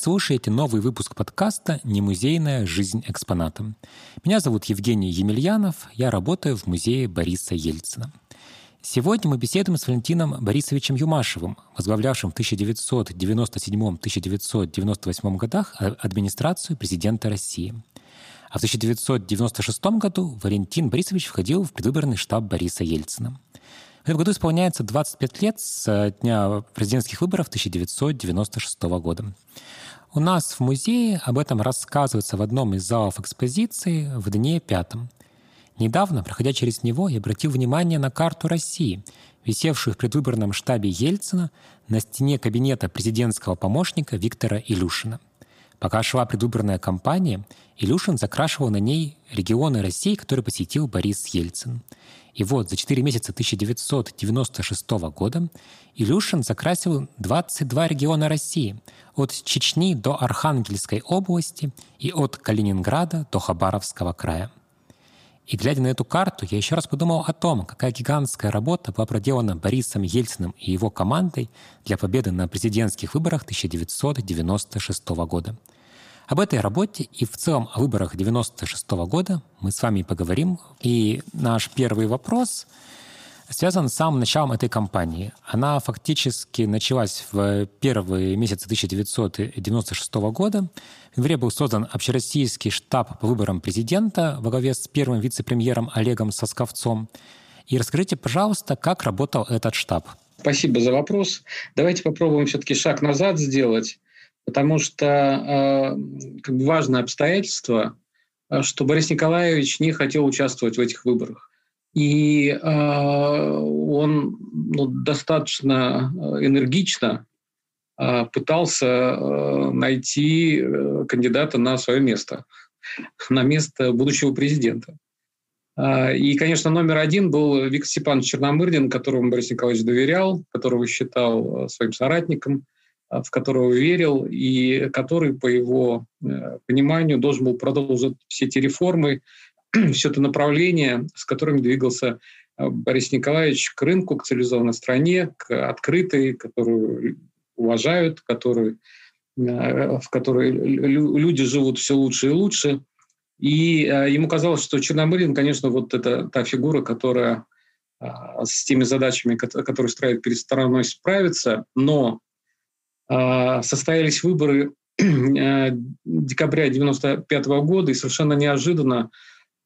слушаете новый выпуск подкаста «Немузейная жизнь экспоната». Меня зовут Евгений Емельянов, я работаю в музее Бориса Ельцина. Сегодня мы беседуем с Валентином Борисовичем Юмашевым, возглавлявшим в 1997-1998 годах администрацию президента России. А в 1996 году Валентин Борисович входил в предвыборный штаб Бориса Ельцина. В году исполняется 25 лет с дня президентских выборов 1996 года. У нас в музее об этом рассказывается в одном из залов экспозиции в дне пятом. Недавно, проходя через него, я обратил внимание на карту России, висевшую в предвыборном штабе Ельцина на стене кабинета президентского помощника Виктора Илюшина. Пока шла предвыборная кампания, Илюшин закрашивал на ней регионы России, которые посетил Борис Ельцин – и вот за 4 месяца 1996 года Илюшин закрасил 22 региона России, от Чечни до Архангельской области и от Калининграда до Хабаровского края. И глядя на эту карту, я еще раз подумал о том, какая гигантская работа была проделана Борисом Ельциным и его командой для победы на президентских выборах 1996 года – об этой работе и в целом о выборах 96 -го года мы с вами поговорим. И наш первый вопрос связан с самым началом этой кампании. Она фактически началась в первые месяцы 1996 года. В январе был создан общероссийский штаб по выборам президента во главе с первым вице-премьером Олегом Сосковцом. И расскажите, пожалуйста, как работал этот штаб? Спасибо за вопрос. Давайте попробуем все-таки шаг назад сделать потому что э, как бы важное обстоятельство, э, что Борис Николаевич не хотел участвовать в этих выборах. И э, он ну, достаточно энергично пытался найти кандидата на свое место, на место будущего президента. И, конечно, номер один был Виктор Степанович Черномырдин, которому Борис Николаевич доверял, которого считал своим соратником – в которого верил и который, по его э, пониманию, должен был продолжить все эти реформы, все это направление, с которым двигался э, Борис Николаевич к рынку, к цивилизованной стране, к открытой, которую уважают, которую, э, в которой люди живут все лучше и лучше. И ему казалось, что Черномырдин, конечно, вот это та фигура, которая с теми задачами, которые ставит перед стороной, справится, но состоялись выборы э, декабря 1995 года, и совершенно неожиданно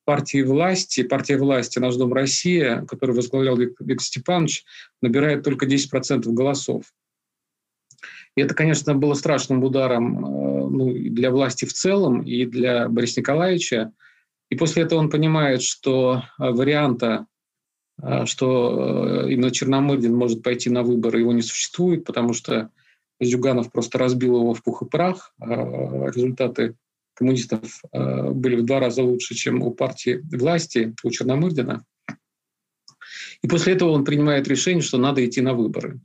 партии власти, партия власти «Наш дом Россия», которую возглавлял Виктор Степанович, набирает только 10% голосов. И это, конечно, было страшным ударом э, ну, для власти в целом и для Бориса Николаевича. И после этого он понимает, что э, варианта, что именно Черномырдин может пойти на выборы, его не существует, потому что Зюганов просто разбил его в пух и прах. А, результаты коммунистов а, были в два раза лучше, чем у партии власти, у Черномырдина. И после этого он принимает решение, что надо идти на выборы.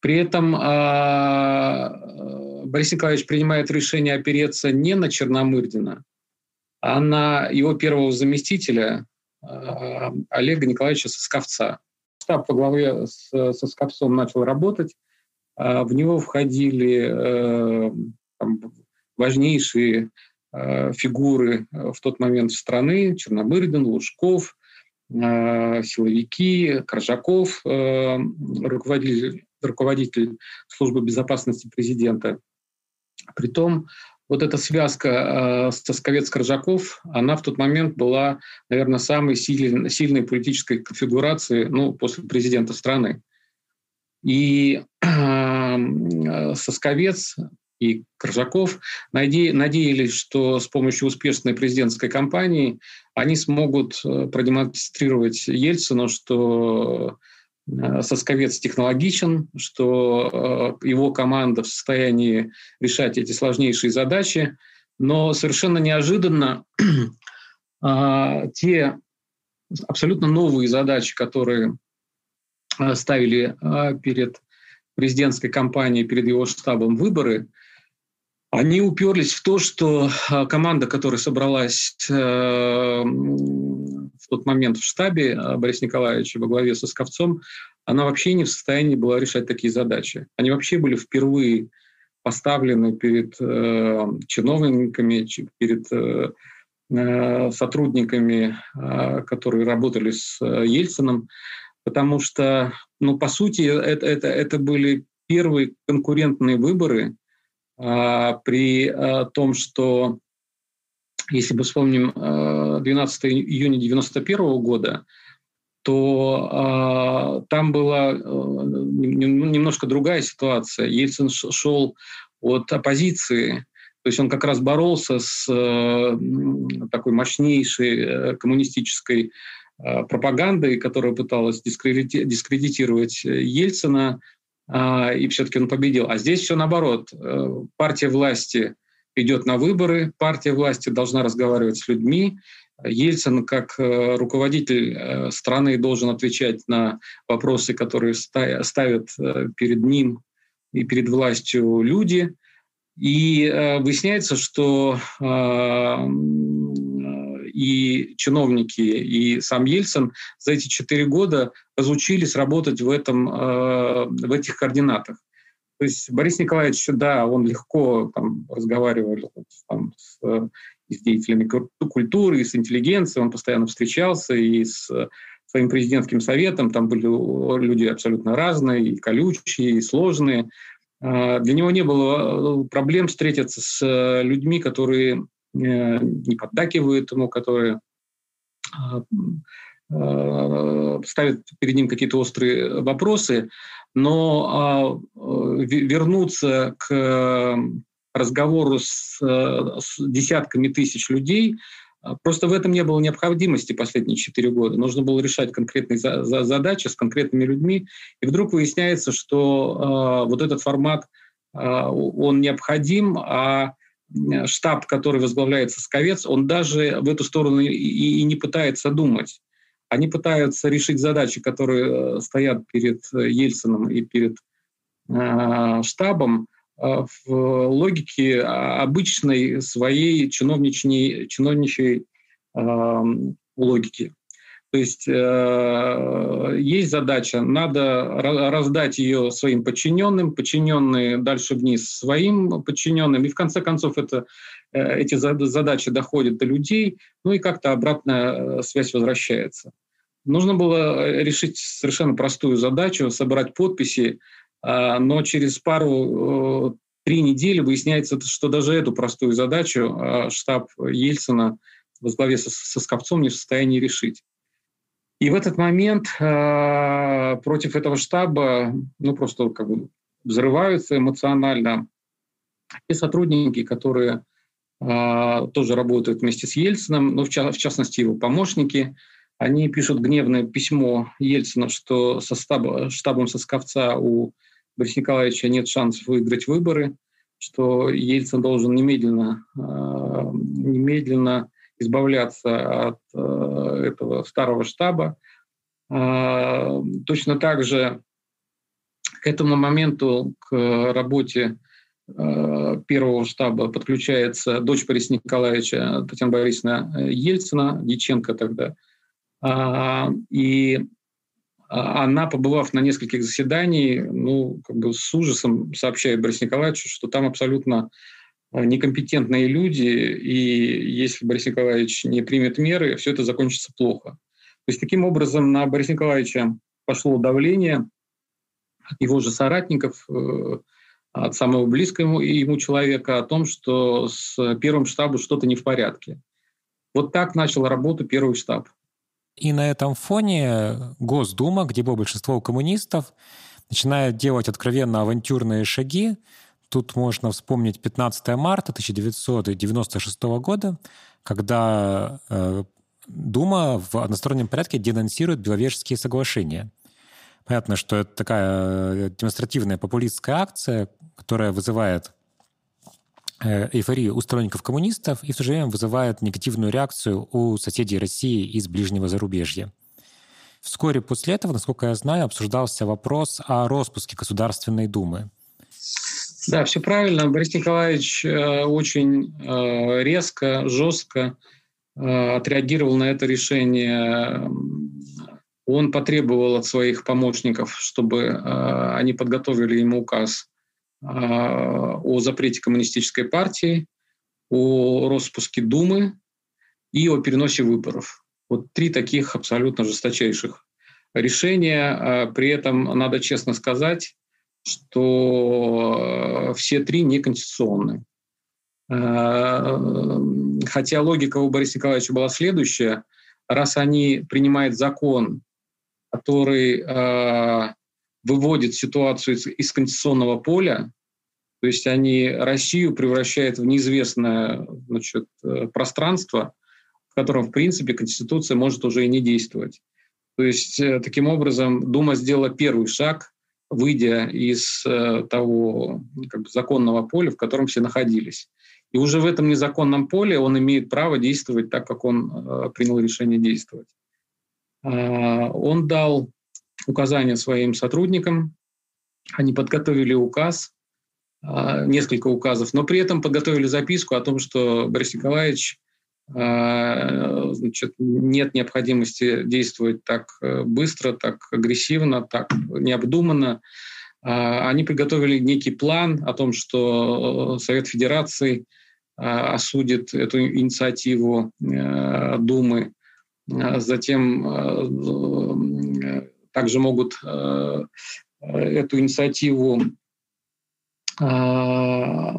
При этом а, Борис Николаевич принимает решение опереться не на Черномырдина, а на его первого заместителя Олега Николаевича Сосковца. Штаб по главе с Сосковцом начал работать. А в него входили э, там, важнейшие э, фигуры э, в тот момент страны, Черномырдин, Лужков, силовики, Коржаков, руководитель, руководитель службы безопасности президента. Притом вот эта связка Стасковец-Коржаков, она в тот момент была, наверное, самой сильной, сильной политической конфигурации ну, после президента страны. И э, Сосковец и Коржаков надеялись, что с помощью успешной президентской кампании они смогут э, продемонстрировать Ельцину, что э, Сосковец технологичен, что его команда в состоянии решать эти сложнейшие задачи, но совершенно неожиданно те абсолютно новые задачи, которые Э, ставили э, перед президентской кампанией, перед его штабом выборы, они уперлись в то, что э, команда, которая собралась в тот момент в штабе Бориса Николаевича во главе со Сковцом, она вообще не в состоянии была решать такие задачи. Они вообще были впервые поставлены перед э, чиновниками, перед э, э, сотрудниками, э, которые работали с э, Ельцином, потому что, ну, по сути, это, это, это были первые конкурентные выборы э, при э, том, что, если мы вспомним э, 12 июня 1991 года, то э, там была э, немножко другая ситуация. Ельцин шел от оппозиции, то есть он как раз боролся с э, такой мощнейшей э, коммунистической пропагандой, которая пыталась дискредити дискредитировать Ельцина, э, и все-таки он победил. А здесь все наоборот. Э, партия власти идет на выборы, партия власти должна разговаривать с людьми, Ельцин как э, руководитель э, страны должен отвечать на вопросы, которые ставят э, перед ним и перед властью люди. И выясняется, что и чиновники, и сам Ельцин за эти четыре года разучились работать в, этом, в этих координатах. То есть Борис Николаевич, да, он легко там, разговаривал там, с и с деятелями культуры, с интеллигенцией, он постоянно встречался, и с своим президентским советом, там были люди абсолютно разные, и колючие, и сложные. А, для него не было э, проблем встретиться с э, людьми, которые э, не поддакивают ему, которые а, а, ставят перед ним какие-то острые вопросы, но вернуться к разговору с, э, с десятками тысяч людей, а, Просто в этом не было необходимости последние четыре года. Нужно было решать конкретные за, за, задачи с конкретными людьми. И вдруг выясняется, что э, вот этот формат, э, он необходим, а штаб, который возглавляет Сосковец, он даже в эту сторону и, и не пытается думать. Они пытаются решить задачи, которые стоят перед Ельцином и перед э, штабом, а, в логике обычной своей чиновничьей, чиновничьей э, логики. То есть э, есть задача, надо раздать ее своим подчиненным, подчиненные дальше вниз своим подчиненным, и в конце концов это, э, эти задачи доходят до людей, ну и как-то обратная связь возвращается. Нужно было решить совершенно простую задачу, собрать подписи но через пару э, три недели выясняется, что даже эту простую задачу штаб Ельцина во со, со Скопцом не в состоянии решить. И в этот момент э, против этого штаба ну, просто как бы взрываются эмоционально. Те сотрудники, которые э, тоже работают вместе с Ельцином, ну, в, ча- в частности его помощники, они пишут гневное письмо Ельцина, что со штаба, штабом Сосковца у Бориса Николаевича нет шансов выиграть выборы, что Ельцин должен немедленно, э, немедленно избавляться от э, этого старого штаба. Э, точно так же к этому моменту к работе первого штаба подключается дочь Бориса Николаевича Татьяна Борисовна Ельцина, Дьяченко тогда. И а она, побывав на нескольких заседаниях, ну, как бы с ужасом сообщает Борис Николаевичу, что там абсолютно э, некомпетентные люди, и если Борис Николаевич не примет меры, все это закончится плохо. То есть таким образом на Бориса Николаевича пошло давление от его же соратников, э, от самого близкого ему человека о том, что с первым штабом что-то не в порядке. Вот так начал работу первый штаб. И на этом фоне Госдума, где было большинство коммунистов, начинает делать откровенно авантюрные шаги. Тут можно вспомнить 15 марта 1996 года, когда э, Дума в одностороннем порядке денонсирует Беловежские соглашения. Понятно, что это такая демонстративная популистская акция, которая вызывает Э, эйфорию у сторонников коммунистов и в то же время вызывает негативную реакцию у соседей России из ближнего зарубежья. Вскоре после этого, насколько я знаю, обсуждался вопрос о распуске Государственной Думы. Да, все правильно. Борис Николаевич э, очень э, резко, жестко отреагировал на это решение. Он потребовал от своих помощников, чтобы они подготовили ему указ о запрете коммунистической партии, о распуске Думы и о переносе выборов. Вот три таких абсолютно жесточайших решения. При этом надо честно сказать, что все три неконституционны. Хотя логика у Бориса Николаевича была следующая. Раз они принимают закон, который выводит ситуацию из, конституционного поля, то есть они Россию превращают в неизвестное значит, э, пространство, в котором, в принципе, Конституция может уже и не действовать. То есть, э, таким образом, Дума сделала первый шаг, выйдя из э, того как бы, законного поля, в котором все находились. И уже в этом незаконном поле он имеет право действовать так, как он принял решение действовать. А, он дал указания своим сотрудникам, они подготовили указ, а, несколько указов, но при этом подготовили записку о том, что Борис Николаевич значит, нет необходимости действовать так э, быстро, так агрессивно, так необдуманно. А, они приготовили некий план о том, что э, Совет Федерации осудит эту инициативу э, Думы. Затем также могут э, эту инициативу, э,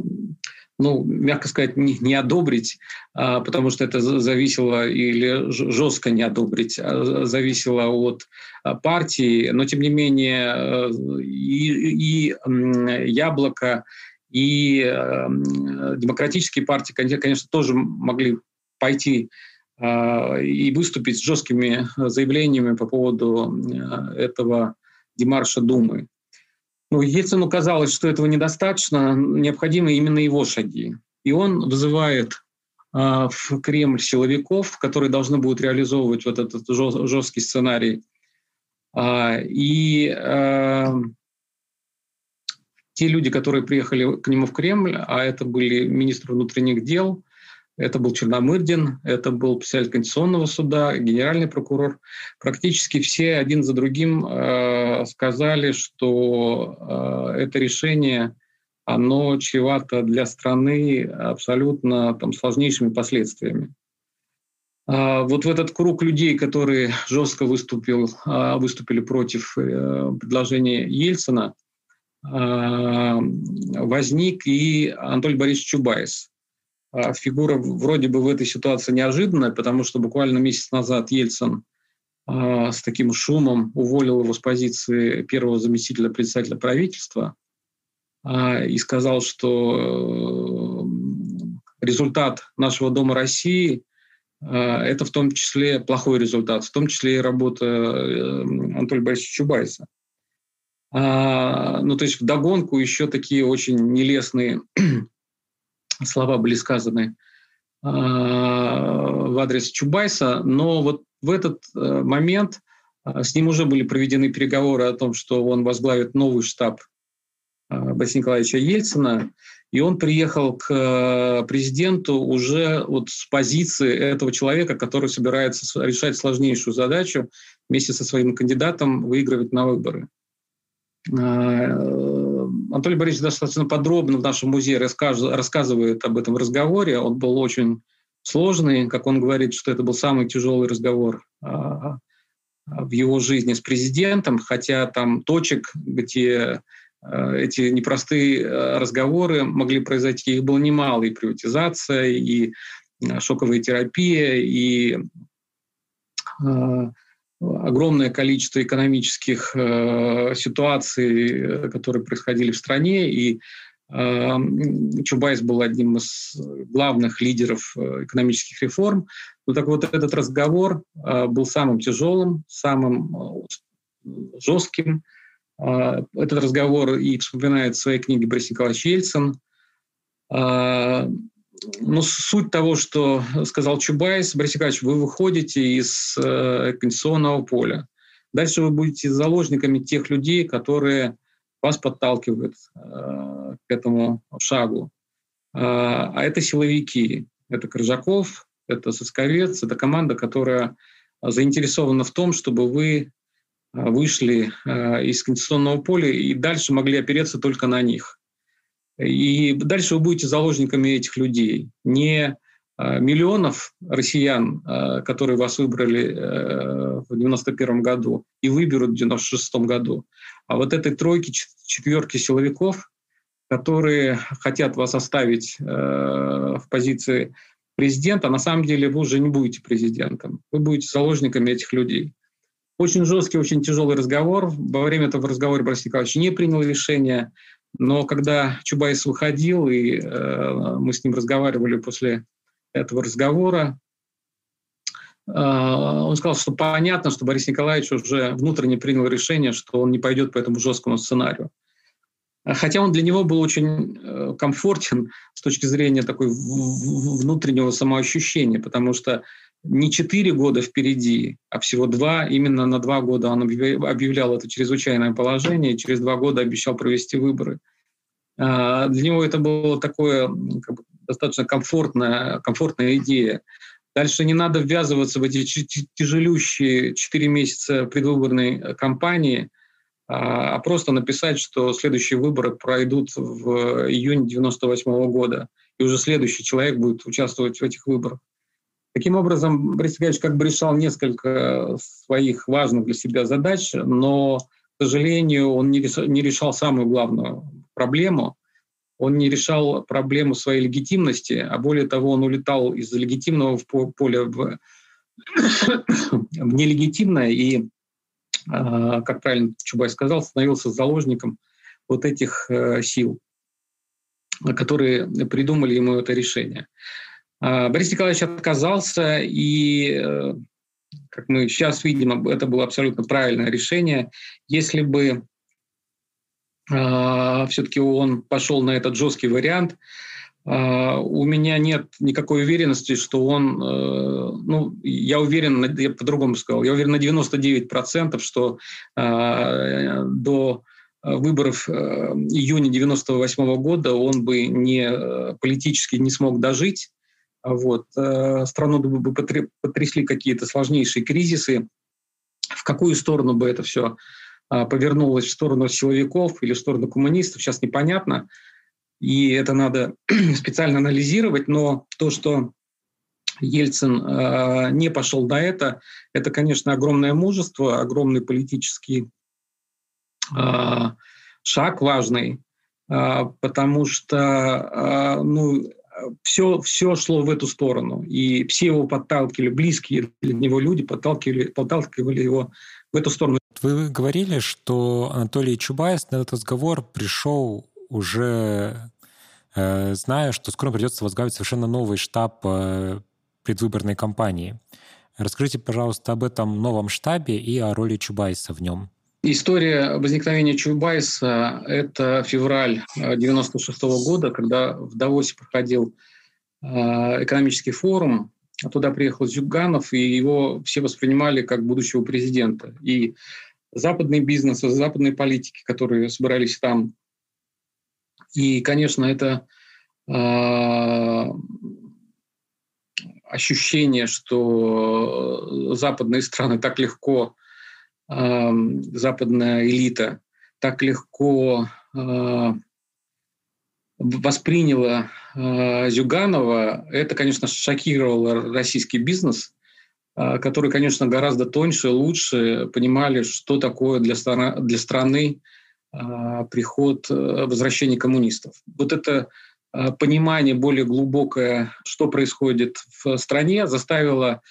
ну, мягко сказать, не, не одобрить, э, потому что это зависело или жестко не одобрить, а зависело от партии, но тем не менее и, и Яблоко, и демократические партии, конечно, тоже могли пойти а, и выступить с жесткими заявлениями по поводу э, этого демарша Думы. Ну, Ельцину казалось, что этого недостаточно, необходимы именно его шаги. И он вызывает а, в Кремль силовиков, которые должны будут реализовывать вот этот жесткий сценарий. А, и те люди, которые приехали к нему в Кремль, а это были министр внутренних дел – это был Черномырдин, это был председатель Конституционного суда, генеральный прокурор. Практически все один за другим э, сказали, что э, это решение оно чревато для страны абсолютно там, сложнейшими последствиями. А вот в этот круг людей, которые жестко выступил, а, выступили против э, предложения Ельцина, а, возник и Анатолий Борисович Чубайс, фигура вроде бы в этой ситуации неожиданная, потому что буквально месяц назад Ельцин с таким шумом уволил его с позиции первого заместителя председателя правительства а, и сказал, что результат нашего Дома России это в том числе плохой результат, в том числе и работа э, Анатолия Борисовича Чубайса. Ну, то есть вдогонку еще такие очень нелестные слова были сказаны а, в адрес Чубайса, но вот в этот э, момент а, с ним уже были проведены переговоры о том, что он возглавит новый штаб Бориса Николаевича Ельцина, и он приехал к э, президенту уже вот с позиции этого человека, который собирается решать сложнейшую задачу вместе со своим кандидатом выигрывать на выборы. Анатолий Борисович достаточно подробно в нашем музее рассказывает об этом разговоре. Он был очень сложный, как он говорит, что это был самый тяжелый разговор а, в его жизни с президентом, хотя там точек, где а, эти непростые а, разговоры могли произойти, их было немало, и приватизация, и шоковая терапия, и огромное количество экономических э, ситуаций, э, которые происходили в стране, и э, Чубайс был одним из главных лидеров э, экономических реформ. Ну так вот этот разговор э, был самым тяжелым, самым э, жестким. Этот разговор и вспоминает в своей книге Борис Николаевич Ельцин. Э, ну, суть того, что сказал Чубайс, Борис Николаевич, вы выходите из э, конституционного поля. Дальше вы будете заложниками тех людей, которые вас подталкивают э, к этому шагу. Э, а это силовики, это Крыжаков, это Сосковец, это команда, которая заинтересована в том, чтобы вы э, вышли э, из конституционного поля и дальше могли опереться только на них. И дальше вы будете заложниками этих людей. Не миллионов россиян, которые вас выбрали в 91 году и выберут в 96 году, а вот этой тройки, четверки силовиков, которые хотят вас оставить в позиции президента, на самом деле вы уже не будете президентом. Вы будете заложниками этих людей. Очень жесткий, очень тяжелый разговор. Во время этого разговора Борис Николаевич не принял решение, но когда Чубайс выходил, и э, мы с ним разговаривали после этого разговора, э, он сказал, что понятно, что Борис Николаевич уже внутренне принял решение, что он не пойдет по этому жесткому сценарию. Хотя он для него был очень э, комфортен с точки зрения такой внутреннего самоощущения, потому что не четыре года впереди, а всего два. Именно на два года он объявлял это чрезвычайное положение, и через два года обещал провести выборы. А, для него это было такое как бы, достаточно комфортная, комфортная идея. Дальше не надо ввязываться в эти тяжелющие четыре месяца предвыборной э, кампании – а, а просто написать, что следующие выборы пройдут в июне 98 года, и уже следующий человек будет участвовать в этих выборах. Таким образом, Борис Николаевич как бы решал несколько своих важных для себя задач, но, к сожалению, он не решал, не решал самую главную проблему. Он не решал проблему своей легитимности, а более того, он улетал из легитимного поля в, в нелегитимное, и а, как правильно Чубай сказал, становился заложником вот этих э, сил, которые придумали ему это решение. А, Борис Николаевич отказался, и, э, как мы сейчас видим, это было абсолютно правильное решение. Если бы а, все-таки он пошел на этот жесткий вариант, Uh, у меня нет никакой уверенности, что он, uh, ну, я уверен, я по-другому сказал, я уверен на 99%, что до выборов июня 98 года он бы не политически не смог дожить. Вот. Страну бы потрясли какие-то сложнейшие кризисы. В какую сторону бы это все повернулось, в сторону силовиков или в сторону коммунистов, сейчас непонятно и это надо специально анализировать, но то, что Ельцин э, не пошел на это, это, конечно, огромное мужество, огромный политический э, шаг важный, э, потому что э, ну, все, все шло в эту сторону, и все его подталкивали, близкие для него люди подталкивали, подталкивали его в эту сторону. Вы говорили, что Анатолий Чубайс на этот разговор пришел уже э, зная, что скоро придется возглавить совершенно новый штаб э, предвыборной кампании. Расскажите, пожалуйста, об этом новом штабе и о роли Чубайса в нем. История возникновения Чубайса – это февраль 96 -го года, когда в Давосе проходил экономический форум. Туда приехал Зюганов, и его все воспринимали как будущего президента. И западный бизнес, западные политики, которые собирались там, и, конечно, это э, ощущение, что западные страны так легко, западная элита так легко э, восприняла э, Зюганова, это, конечно, шокировало российский бизнес, э, который, конечно, гораздо тоньше, лучше понимали, что такое для, страна, для страны а, приход, э, возвращение коммунистов. Вот это а, понимание более глубокое, что происходит в стране, заставило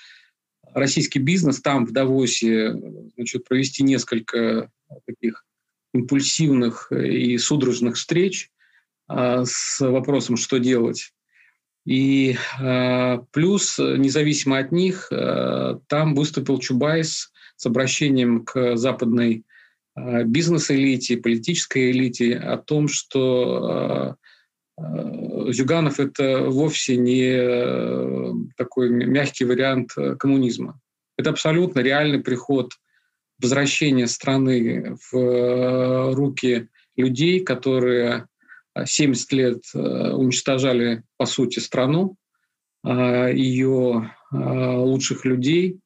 российский бизнес там, в Давосе, значит, провести несколько таких импульсивных и судорожных встреч а, с вопросом, что делать. И плюс, независимо от них, там выступил Чубайс с обращением к западной Э, бизнес-элите, политической элите о том, что э, э, Зюганов — это вовсе не такой мягкий вариант коммунизма. Это абсолютно реальный приход, возвращение страны в руки людей, которые 70 лет уничтожали, по сути, страну, ее лучших людей,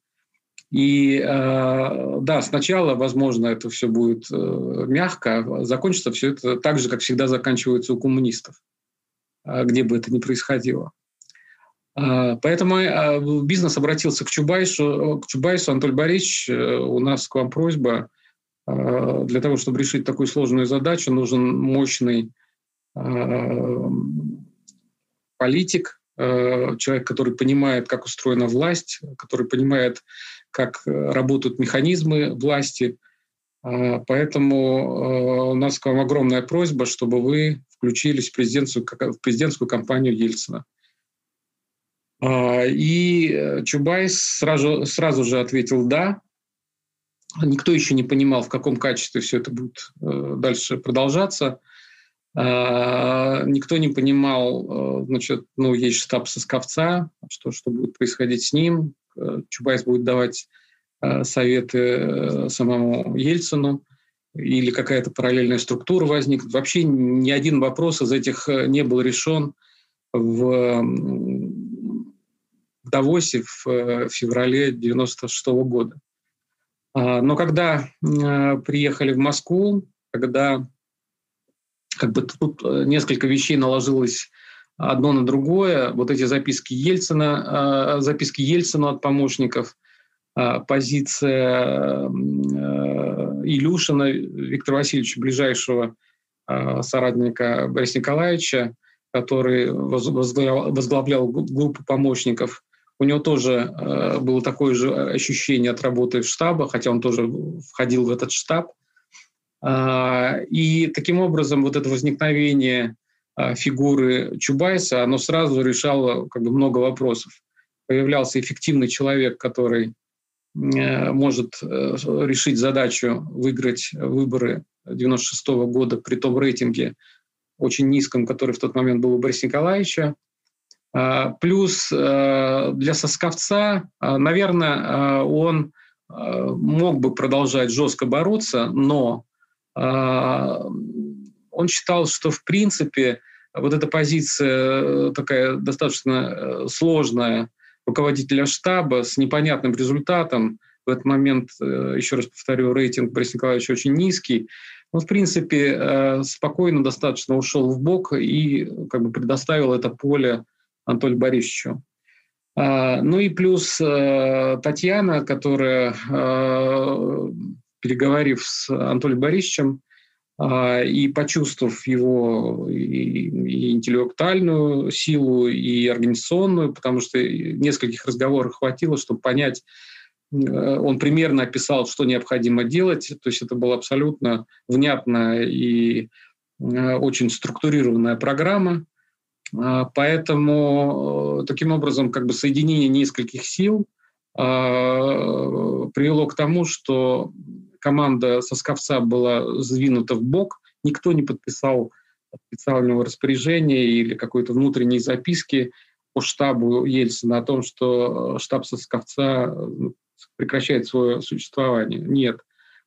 И да, сначала, возможно, это все будет мягко, а закончится все это так же, как всегда заканчивается у коммунистов, где бы это ни происходило. Поэтому бизнес обратился к Чубайсу. К Чубайсу, Анатолий Борисович, у нас к вам просьба. Для того, чтобы решить такую сложную задачу, нужен мощный политик, э, человек, который понимает, как устроена власть, который понимает, как э, работают механизмы власти. А, поэтому э, у нас к вам огромная просьба, чтобы вы включились в президентскую, в президентскую кампанию Ельцина. А, и Чубайс сразу, сразу же ответил «да». Никто еще не понимал, в каком качестве все это будет дальше продолжаться. А, никто не понимал, э, значит, ну, есть штаб Сосковца, что, что будет происходить с ним. Э, Чубайс будет давать э, советы самому Ельцину или какая-то параллельная структура возникнет. Вообще ни один вопрос из этих не был решен в, Давосе в феврале 96 года. А, но когда приехали в Москву, когда как бы тут э, несколько вещей наложилось одно на другое. Вот эти записки Ельцина, э, записки Ельцина от помощников, э, позиция Илюшина Виктора Васильевича, ближайшего соратника Бориса Николаевича, который возглавлял группу помощников. У него тоже было такое же ощущение от работы в штаба, хотя он тоже входил в этот штаб. И таким образом вот это возникновение фигуры Чубайса, оно сразу решало как бы много вопросов. Появлялся эффективный человек, который э, может э, решить задачу выиграть выборы 96 -го года при том рейтинге очень низком, который в тот момент был у Бориса Николаевича. А, плюс э, для Сосковца, наверное, он мог бы продолжать жестко бороться, но он считал, что в принципе вот эта позиция э, такая достаточно э, сложная руководителя штаба с непонятным результатом, в этот момент, э, еще раз повторю, рейтинг Бориса Николаевича очень низкий, он, в принципе, спокойно достаточно ушел в бок и как бы предоставил это поле Анатолию Борисовичу. А, ну и плюс Татьяна, которая переговорив с Анатолием Борисовичем и почувствовав его и, интеллектуальную силу, и организационную, потому что нескольких разговоров хватило, чтобы понять, э, он примерно описал, что необходимо делать, то есть это была абсолютно внятная и э, очень структурированная программа, а, Поэтому э, таким образом как бы соединение нескольких сил а, привело к тому, что команда Сосковца была сдвинута в бок, никто не подписал специального распоряжения или какой-то внутренней записки по штабу Ельцина о том, что э, штаб Сосковца ну, прекращает свое существование. Нет.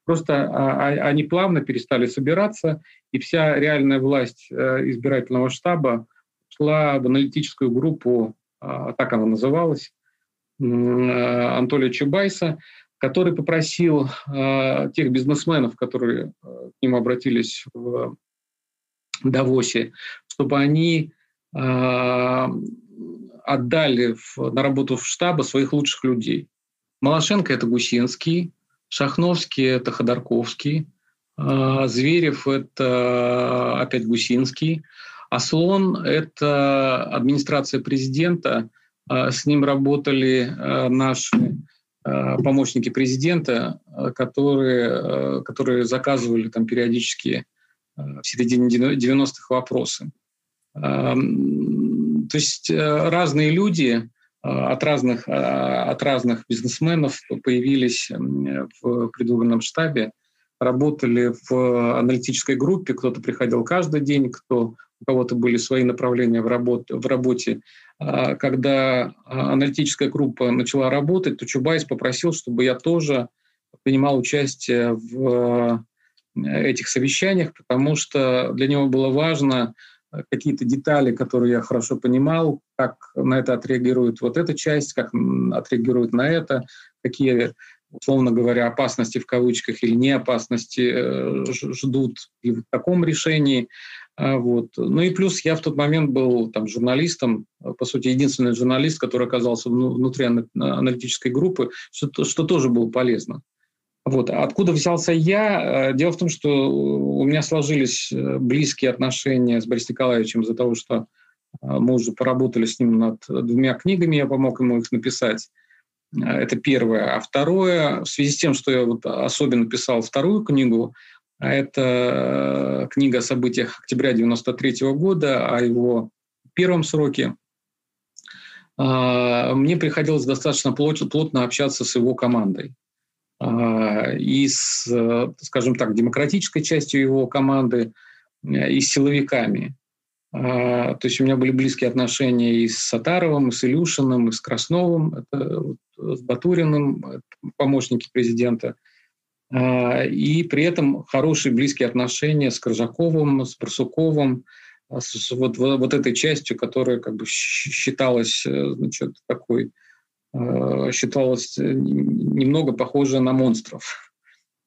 Просто а, а, они плавно перестали собираться, и вся реальная власть э, избирательного штаба шла в аналитическую группу, а, так она называлась, э, Анатолия Чубайса, который попросил э, тех бизнесменов, которые э, к нему обратились в Давосе, чтобы они э, отдали в, на работу в штаба своих лучших людей. Малашенко – это Гусинский, Шахновский – это Ходорковский, э, Зверев – это опять Гусинский, а Слон – это администрация президента. Э, с ним работали э, наши помощники президента, э, которые, э, которые заказывали там периодически в середине 90-х вопросы. Эм, то есть разные люди от разных, от разных бизнесменов появились в предвыборном штабе, работали в аналитической группе, кто-то приходил каждый день, кто у кого-то были свои направления в, работ, в работе. А, когда а, аналитическая группа начала работать, то Чубайс попросил, чтобы я тоже принимал участие в э, этих совещаниях, потому что для него было важно э, какие-то детали, которые я хорошо понимал, как на это отреагирует вот эта часть, как отреагирует на это, какие условно говоря, опасности в кавычках или не опасности э, ждут и в таком решении. А, вот. Ну и плюс я в тот момент был там, журналистом, по сути, единственный журналист, который оказался внутри аналитической группы, что, что тоже было полезно. Вот. Откуда взялся я? Э, дело в том, что у меня сложились э, близкие отношения с Борисом Николаевичем из-за того, что мы уже поработали с ним над двумя книгами, я помог ему их написать. Это первое. А второе, в связи с тем, что я вот особенно писал вторую книгу, а это книга о событиях октября 93 года, о его первом сроке, а, мне приходилось достаточно плотно общаться с его командой. А, и с, скажем так, демократической частью его команды, и с силовиками. То есть у меня были близкие отношения и с Сатаровым, и с Илюшиным, и с Красновым. Это с Батуриным, помощники президента, а, и при этом хорошие близкие отношения с Коржаковым, с Барсуковым, а, с вот, вот этой частью, которая как бы считалась э, значит, такой, а, считалась э, немного похожа на монстров.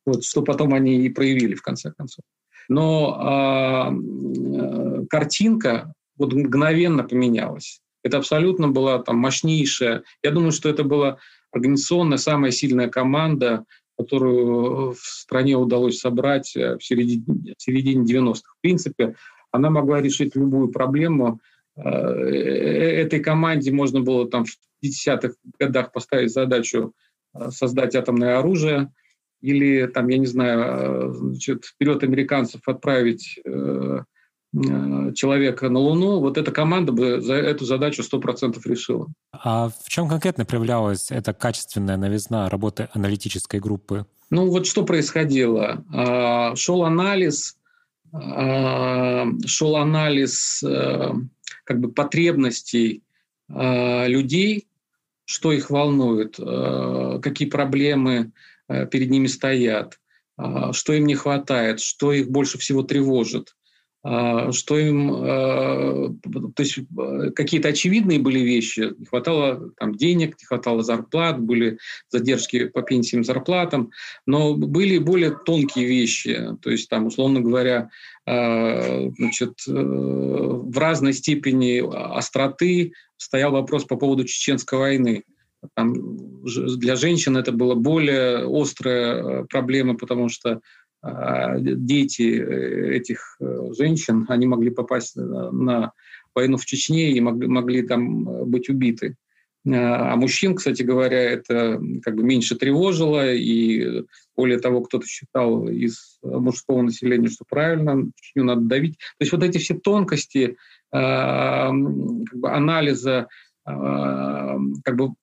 Вот, что потом они и проявили в конце концов. Но а, э, картинка вот мгновенно поменялась. Это абсолютно была там мощнейшая. Я думаю, что это была организационная самая сильная команда, которую в стране удалось собрать э, в середине, в середине 90-х. В принципе, она могла решить любую проблему. Э, э, этой команде можно было там в 50-х годах поставить задачу создать атомное оружие или там, я не знаю, значит, вперед американцев отправить Э, человека на Луну, вот эта команда бы за эту задачу 100% решила. А в чем конкретно проявлялась эта качественная новизна работы аналитической группы? Ну вот что происходило? А, шел анализ, а, шел анализ э, как бы потребностей а, людей, что их волнует, какие проблемы э, перед ними стоят, что им не хватает, что их больше всего тревожит. А, что им, а, то есть э, какие-то очевидные были вещи, не хватало там денег, не хватало зарплат, были задержки по пенсиям, зарплатам, но были более тонкие вещи, то есть там, условно говоря, а, значит, э, в разной степени остроты стоял вопрос по поводу чеченской войны. Там для женщин это была более острая э, проблема, потому что дети э, этих э, женщин, они могли попасть на войну в Чечне и могли, могли там э, быть убиты. А, а мужчин, кстати говоря, это как бы меньше тревожило, и более того, кто-то считал из мужского населения, что правильно, Чечню надо давить. То есть вот эти все тонкости как бы анализа как бы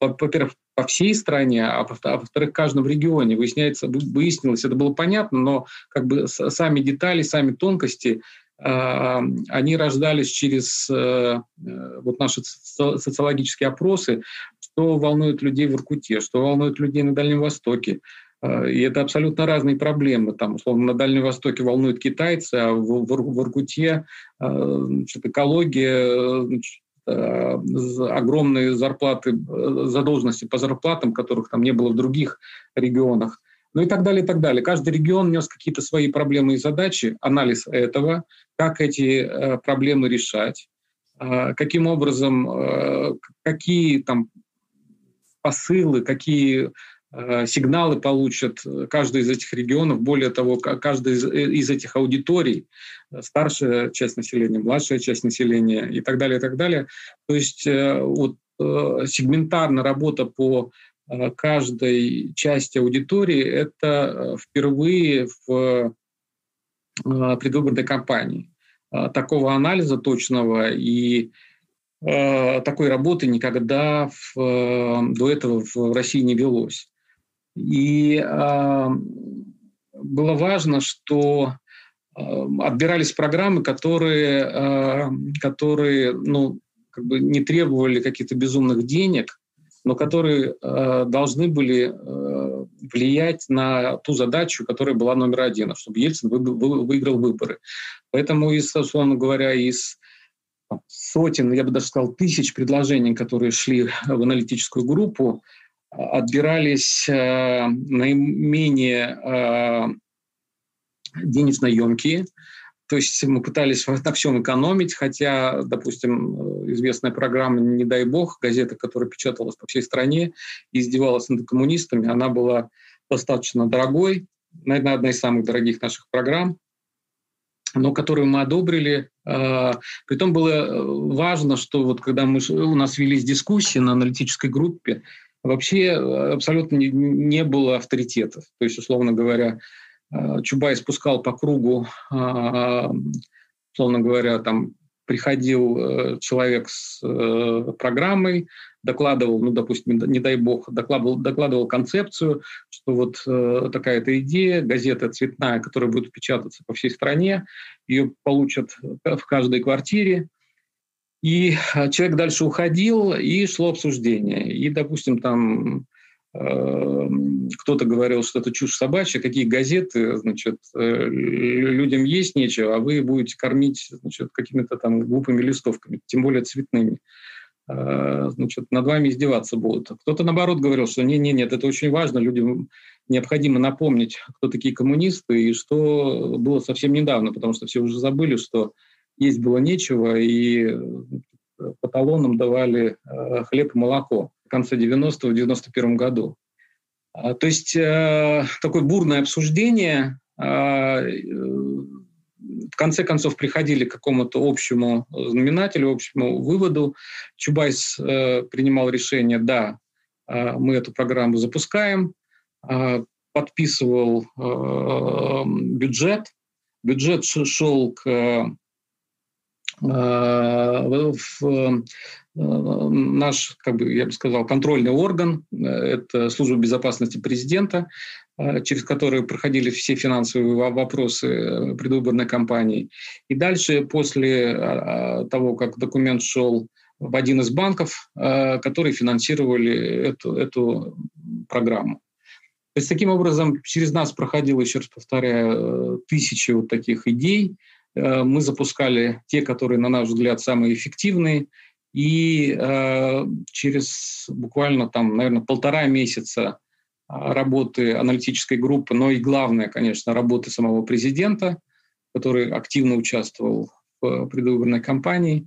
во-первых, по всей стране, а, а во-вторых, в каждом регионе. Выясняется, выяснилось, это было понятно, но как бы сами детали, сами тонкости, а, они рождались через э, э, вот наши социологические опросы, что волнует людей в Иркуте, что волнует людей на Дальнем Востоке. А, и это абсолютно разные проблемы. Там, условно, на Дальнем Востоке волнуют китайцы, а в, в, в Иркуте значит, экология, значит, Э, огромные зарплаты, э, задолженности по зарплатам, которых там не было в других регионах. Ну и так далее, и так далее. Каждый регион нес какие-то свои проблемы и задачи, анализ этого, как эти э, проблемы решать, каким образом, какие там посылы, какие Э, сигналы получат каждый из этих регионов. Более того, каждый из, э, из этих аудиторий, э, старшая часть населения, младшая часть населения и так далее, и так далее. То есть вот сегментарная работа по каждой части аудитории – это впервые в предвыборной кампании. Такого анализа точного и такой работы никогда в, до этого в России не велось. И э, было важно, что э, отбирались программы, которые, э, которые ну, как бы не требовали каких-то безумных денег, но которые э, должны были э, влиять на ту задачу, которая была номер один, чтобы Ельцин вы, вы, выиграл выборы. Поэтому, из, условно говоря, из сотен, я бы даже сказал, тысяч предложений, которые шли в аналитическую группу, отбирались э, наименее э, денежно емкие. То есть мы пытались на всем экономить, хотя, допустим, известная программа «Не дай бог», газета, которая печаталась по всей стране, издевалась над коммунистами, она была достаточно дорогой, наверное, одна из самых дорогих наших программ но которую мы одобрили. Притом было э, важно, что вот когда мы, у нас велись дискуссии на аналитической группе, вообще э, абсолютно не, не было авторитетов. То есть, условно говоря, э, Чубай спускал по кругу, а, условно говоря, там приходил человек с программой, докладывал, ну, допустим, не дай бог, докладывал, докладывал концепцию, что вот э, такая-то идея, газета цветная, которая будет печататься по всей стране, ее получат в каждой квартире, и э, человек дальше уходил, и шло обсуждение. И, допустим, там э, кто-то говорил, что это чушь собачья, какие газеты, значит, э, людям есть нечего, а вы будете кормить значит, какими-то там глупыми листовками, тем более цветными. Э, значит, над вами издеваться будут. Кто-то, наоборот, говорил, что не-не, нет, это очень важно, людям необходимо напомнить, кто такие коммунисты и что было совсем недавно, потому что все уже забыли, что есть было нечего, и э, по талонам давали э, хлеб и молоко в конце 90-го, в 91 году. А, то есть такое бурное обсуждение а, в конце концов приходили к какому-то общему знаменателю, общему выводу. Чубайс э, принимал решение, да, э, мы эту программу запускаем, э, подписывал э, бюджет. Бюджет шел к э, в э, наш, как бы я бы сказал, контрольный орган, это служба безопасности президента, Э, через которые проходили все финансовые вопросы э, предвыборной кампании. И дальше, после того, как документ шел в один из банков, э, которые финансировали эту, эту программу. То есть таким образом через нас проходило, еще раз повторяю, тысячи вот таких идей. Мы запускали те, которые, на наш взгляд, самые эффективные. И через буквально там, наверное, полтора месяца работы аналитической группы, но и главное, конечно, работы самого президента, который активно участвовал в предвыборной кампании.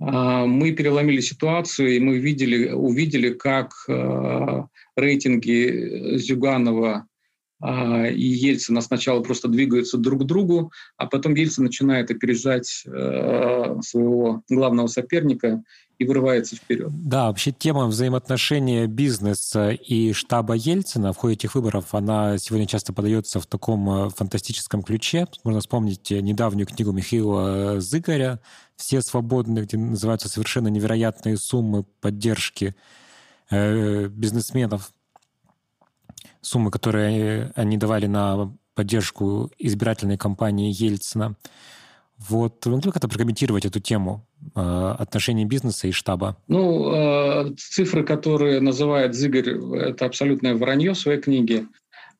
А, мы переломили ситуацию, и мы видели, увидели, как а, рейтинги Зюганова и Ельцина сначала просто двигаются друг к другу, а потом Ельцин начинает опережать своего главного соперника и вырывается вперед. Да, вообще тема взаимоотношения бизнеса и штаба Ельцина в ходе этих выборов, она сегодня часто подается в таком э, фантастическом ключе. Можно вспомнить э, недавнюю книгу Михаила Зыгоря «Все свободны», где называются совершенно невероятные суммы поддержки э, бизнесменов, суммы, которые они давали на поддержку избирательной кампании Ельцина. Вот вы могли как-то прокомментировать эту тему э, отношений бизнеса и штаба? Ну, э, цифры, которые называет Зыгорь, это абсолютное вранье в своей книге.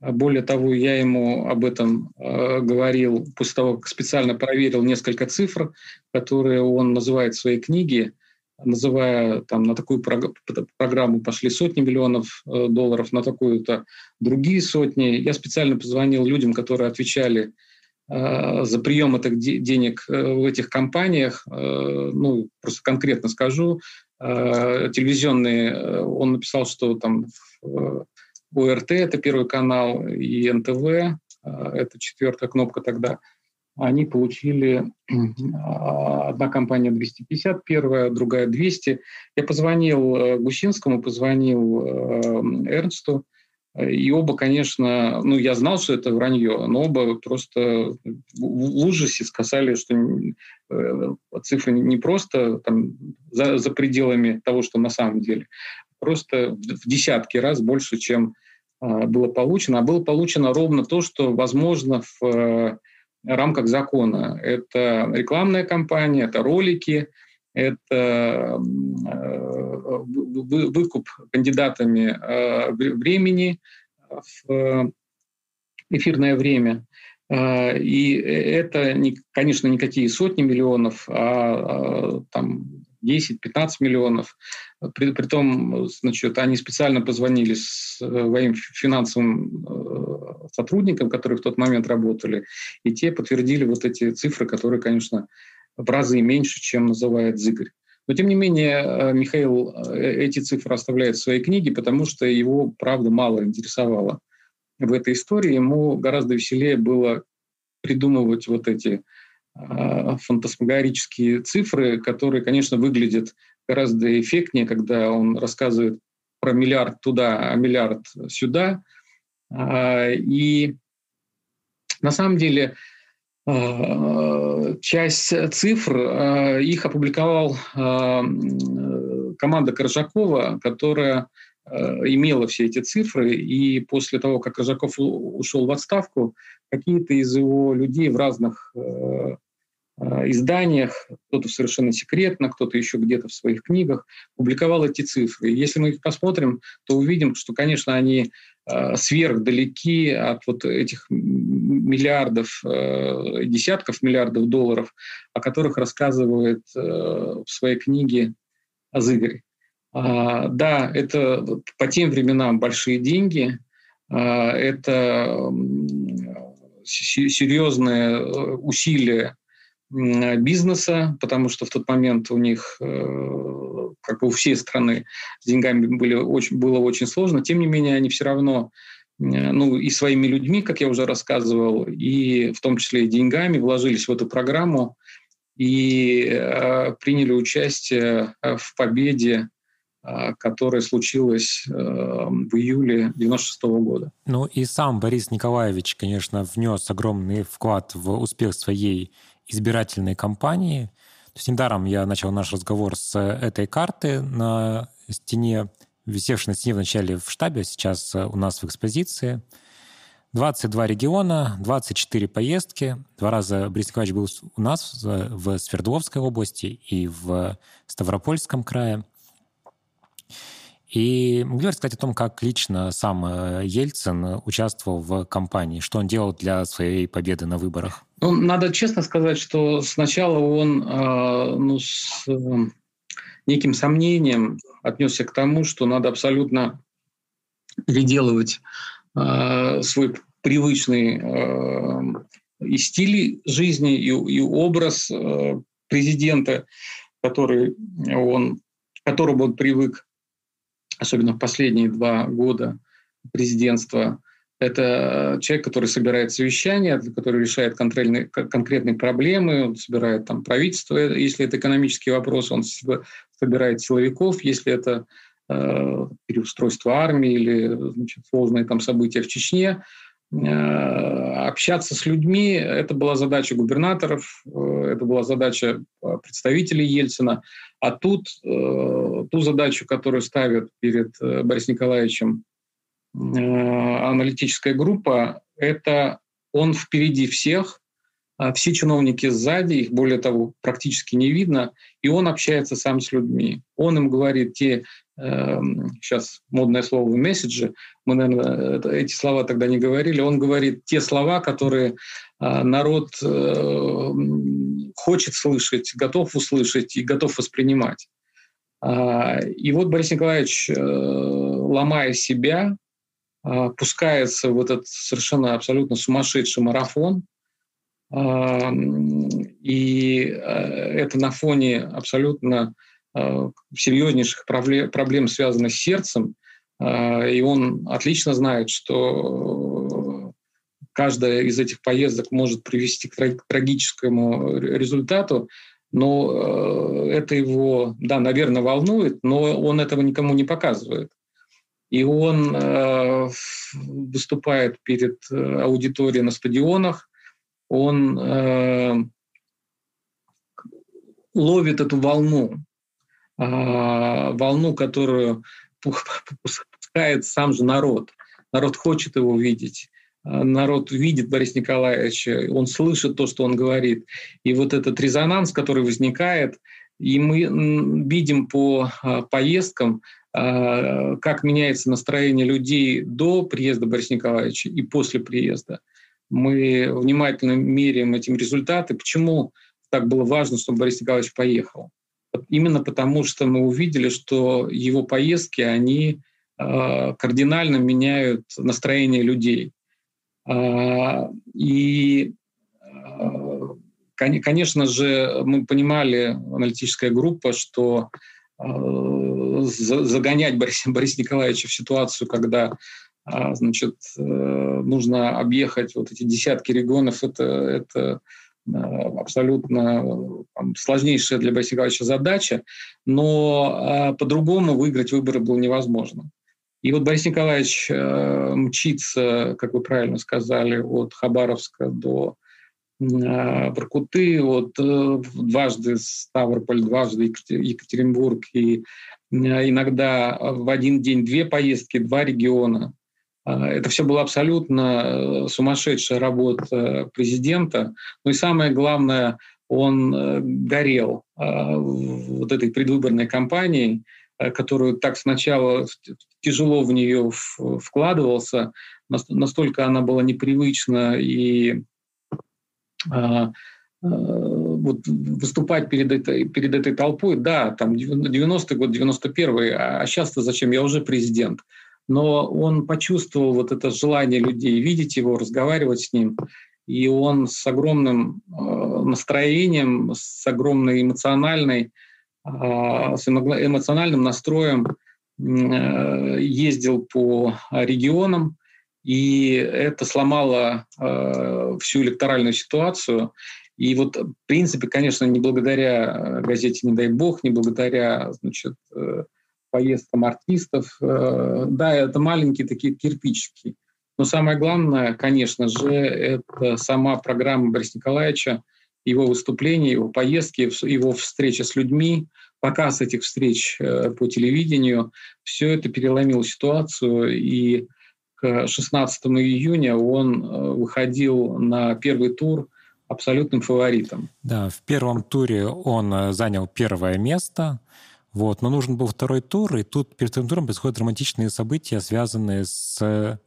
Более того, я ему об этом э, говорил после того, как специально проверил несколько цифр, которые он называет в своей книге, называя там на такую прог- программу пошли сотни миллионов э, долларов, на такую-то другие сотни. Я специально позвонил людям, которые отвечали Э, за прием этих денег э, в этих компаниях, э, ну, просто конкретно скажу, телевизионные, он написал, что там ОРТ – это первый канал, и НТВ – это четвертая кнопка тогда, они получили одна компания 250, первая, другая 200. Я позвонил Гусинскому, позвонил Эрнсту, и оба, конечно, ну, я знал, что это вранье, но оба просто в ужасе сказали, что э, цифры не просто там, за, за пределами того, что на самом деле, просто в десятки раз больше, чем а, было получено. А было получено ровно то, что возможно в э, рамках закона. Это рекламная кампания, это ролики, это э, выкуп кандидатами э, времени в эфирное время. И это, конечно, никакие сотни миллионов, а там 10-15 миллионов. При, при том, значит, они специально позвонили своим финансовым сотрудникам, которые в тот момент работали, и те подтвердили вот эти цифры, которые, конечно, в разы меньше, чем называет Зыгорь. Но, тем не менее, э, Михаил э, эти цифры оставляет в своей книге, потому что его, правда, мало интересовало в этой истории. Ему гораздо веселее было придумывать вот эти э, фантасмагорические цифры, которые, конечно, выглядят гораздо эффектнее, когда он рассказывает про миллиард туда, а миллиард сюда. И на самом деле Э, часть цифр, э, их опубликовал команда Коржакова, которая имела все эти цифры, и после того, как Коржаков ушел в отставку, какие-то из его людей в разных изданиях, кто-то совершенно секретно, кто-то еще где-то в своих книгах публиковал эти цифры. Если мы их посмотрим, то увидим, что, конечно, они э, сверхдалеки от вот этих миллиардов, э, десятков миллиардов долларов, о которых рассказывает в своей книге Азыгорь. А, да, это по тем временам большие деньги, а, это серьезные усилия бизнеса, потому что в тот момент у них, э, как у всей страны, с деньгами были очень, было очень сложно. Тем не менее, они все равно э, ну, и своими людьми, как я уже рассказывал, и в том числе и деньгами вложились в эту программу и э, приняли участие в победе которая случилась в июле 96 года. Ну и сам Борис Николаевич, конечно, внес огромный вклад в успех своей избирательной кампании. То есть недаром я начал наш разговор с этой карты на стене, висевшей на стене вначале в штабе, а сейчас у нас в экспозиции. 22 региона, 24 поездки. Два раза Борис Николаевич был у нас в Свердловской области и в Ставропольском крае. И могли рассказать о том, как лично сам э, Ельцин участвовал в кампании, что он делал для своей победы на выборах? Ну, надо честно сказать, что сначала он э, ну, с э, неким сомнением отнесся к тому, что надо абсолютно переделывать свой привычный и стиль жизни, и, и образ президента, который он, к которому он привык особенно в последние два года президентства, это человек, который собирает совещания, который решает конкретные, проблемы, он собирает там правительство, если это экономический вопрос, он собирает силовиков, если это э, переустройство армии или значит, сложные там события в Чечне. Э, общаться с людьми – это была задача губернаторов, э, это была задача представителей Ельцина. А тут э, ту задачу, которую ставит перед э, Борисом Николаевичем э, аналитическая группа, это он впереди всех, все чиновники сзади, их более того практически не видно, и он общается сам с людьми. Он им говорит те, э, сейчас модное слово в месседже, мы, наверное, эти слова тогда не говорили, он говорит те слова, которые э, народ э, хочет слышать, готов услышать и готов воспринимать. А, и вот Борис Николаевич, э, ломая себя, а, пускается в этот совершенно абсолютно сумасшедший марафон. И э, это на фоне абсолютно серьезнейших проблем, связанных с сердцем. И он отлично знает, что каждая из этих поездок может привести к трагическому результату, но э, это его, да, наверное, волнует, но он этого никому не показывает. И он э, выступает перед э, аудиторией на стадионах, он э, ловит эту волну, э, волну, которую пускает сам же народ. Народ хочет его видеть. Э, народ видит Бориса Николаевича, он слышит то, что он говорит. И вот этот резонанс, который возникает, и мы видим по э, поездкам, э, как меняется настроение людей до приезда Бориса Николаевича и после приезда. Мы внимательно меряем этим результаты. Почему так было важно, чтобы Борис Николаевич поехал? Именно потому, что мы увидели, что его поездки, они э, кардинально меняют настроение людей. Э, и, э, конечно же, мы понимали, аналитическая группа, что загонять Бориса, Бориса Николаевича в ситуацию, когда значит, нужно объехать вот эти десятки регионов, это, это Э, абсолютно там, сложнейшая для Бориса задача, но э, по-другому выиграть выборы было невозможно. И вот Борис Николаевич э, мчится, как вы правильно сказали, от Хабаровска до э, Воркуты, от э, дважды Ставрополь, дважды Екатеринбург, и э, иногда в один день две поездки, два региона – а, это все было абсолютно э, сумасшедшая работа президента. Ну и самое главное, он э, горел а, вот этой предвыборной кампанией, э, которую так сначала тяжело в нее вкладывался, настолько она была непривычна и а, вот выступать перед этой, перед этой толпой, да, там 90-й год, 91-й, а сейчас-то зачем, я уже президент но он почувствовал вот это желание людей видеть его, разговаривать с ним, и он с огромным э, настроением, с огромной эмоциональной, э, с эмоциональным настроем э, ездил по регионам, и это сломало всю электоральную ситуацию. И вот, в принципе, конечно, не благодаря газете «Не дай бог», не благодаря значит, поездкам артистов. Э, да, это маленькие такие кирпичики. Но самое главное, конечно же, это сама программа Бориса Николаевича, его выступления, его поездки, его встречи с людьми, показ этих встреч э, по телевидению. Все это переломило ситуацию, и к 16 июня он э, выходил на первый тур абсолютным фаворитом. Да, в первом туре он занял первое место, вот. Но нужен был второй тур, и тут перед вторым туром происходят драматичные события, связанные с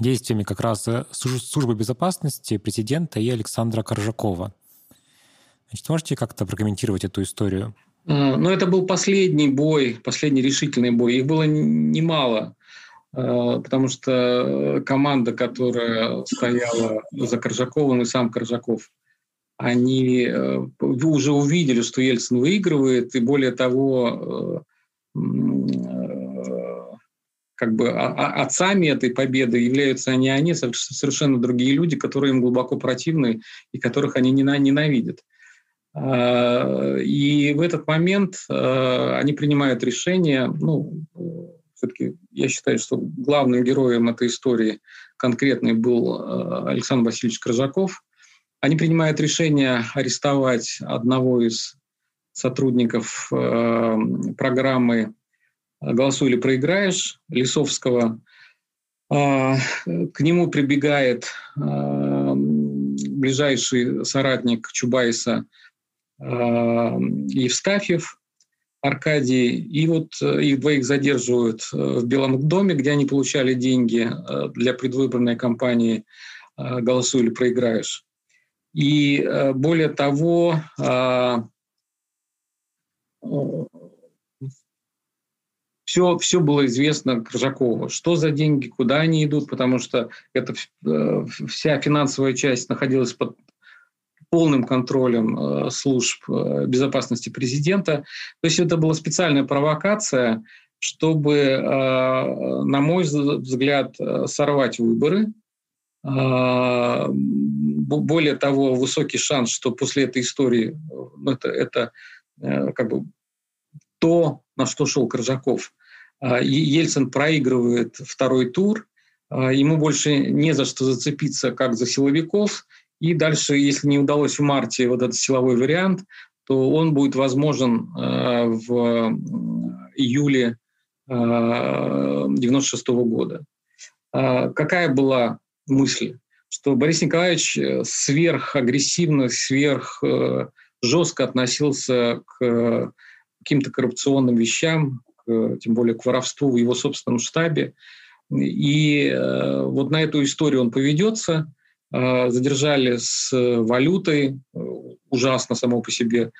действиями как раз службы безопасности президента и Александра Коржакова. Значит, можете как-то прокомментировать эту историю? Ну, это был последний бой, последний решительный бой. Их было немало, э, потому что команда, которая стояла за Коржаковым, и сам Коржаков они э, уже увидели, что Ельцин выигрывает, и более того, э, э, как бы отцами этой победы являются не они, совершенно другие люди, которые им глубоко противны и которых они ненавидят. А, и в этот момент они принимают решение, ну, все-таки я считаю, что главным героем этой истории конкретный был Александр Васильевич Крыжаков, они принимают решение арестовать одного из сотрудников э, программы «Голосуй или проиграешь» Лисовского. Э, к нему прибегает э, ближайший соратник Чубайса э, Евстафьев, Аркадий. И вот э, их двоих задерживают э, в Белом доме, где они получали деньги для предвыборной кампании «Голосуй или проиграешь». И э, более того, все, а, все было известно Крыжакову, что за деньги, куда они идут, потому что эта э, вся финансовая часть находилась под полным контролем э, служб безопасности президента. То есть это была специальная провокация, чтобы, на мой взгляд, сорвать выборы, более того, высокий шанс, что после этой истории ну, это, это э, как бы то, на что шел Коржаков. А, Ельцин проигрывает второй тур, а, ему больше не за что зацепиться, как за силовиков, и дальше, если не удалось в марте вот этот силовой вариант, то он будет возможен в июле 1996 года. Какая была мысли, что Борис Николаевич э, сверхагрессивно, сверх э, жестко относился к каким-то коррупционным вещам, к, тем более к воровству в его собственном штабе. И вот на эту историю он поведется. Задержали с валютой, ужасно само по себе,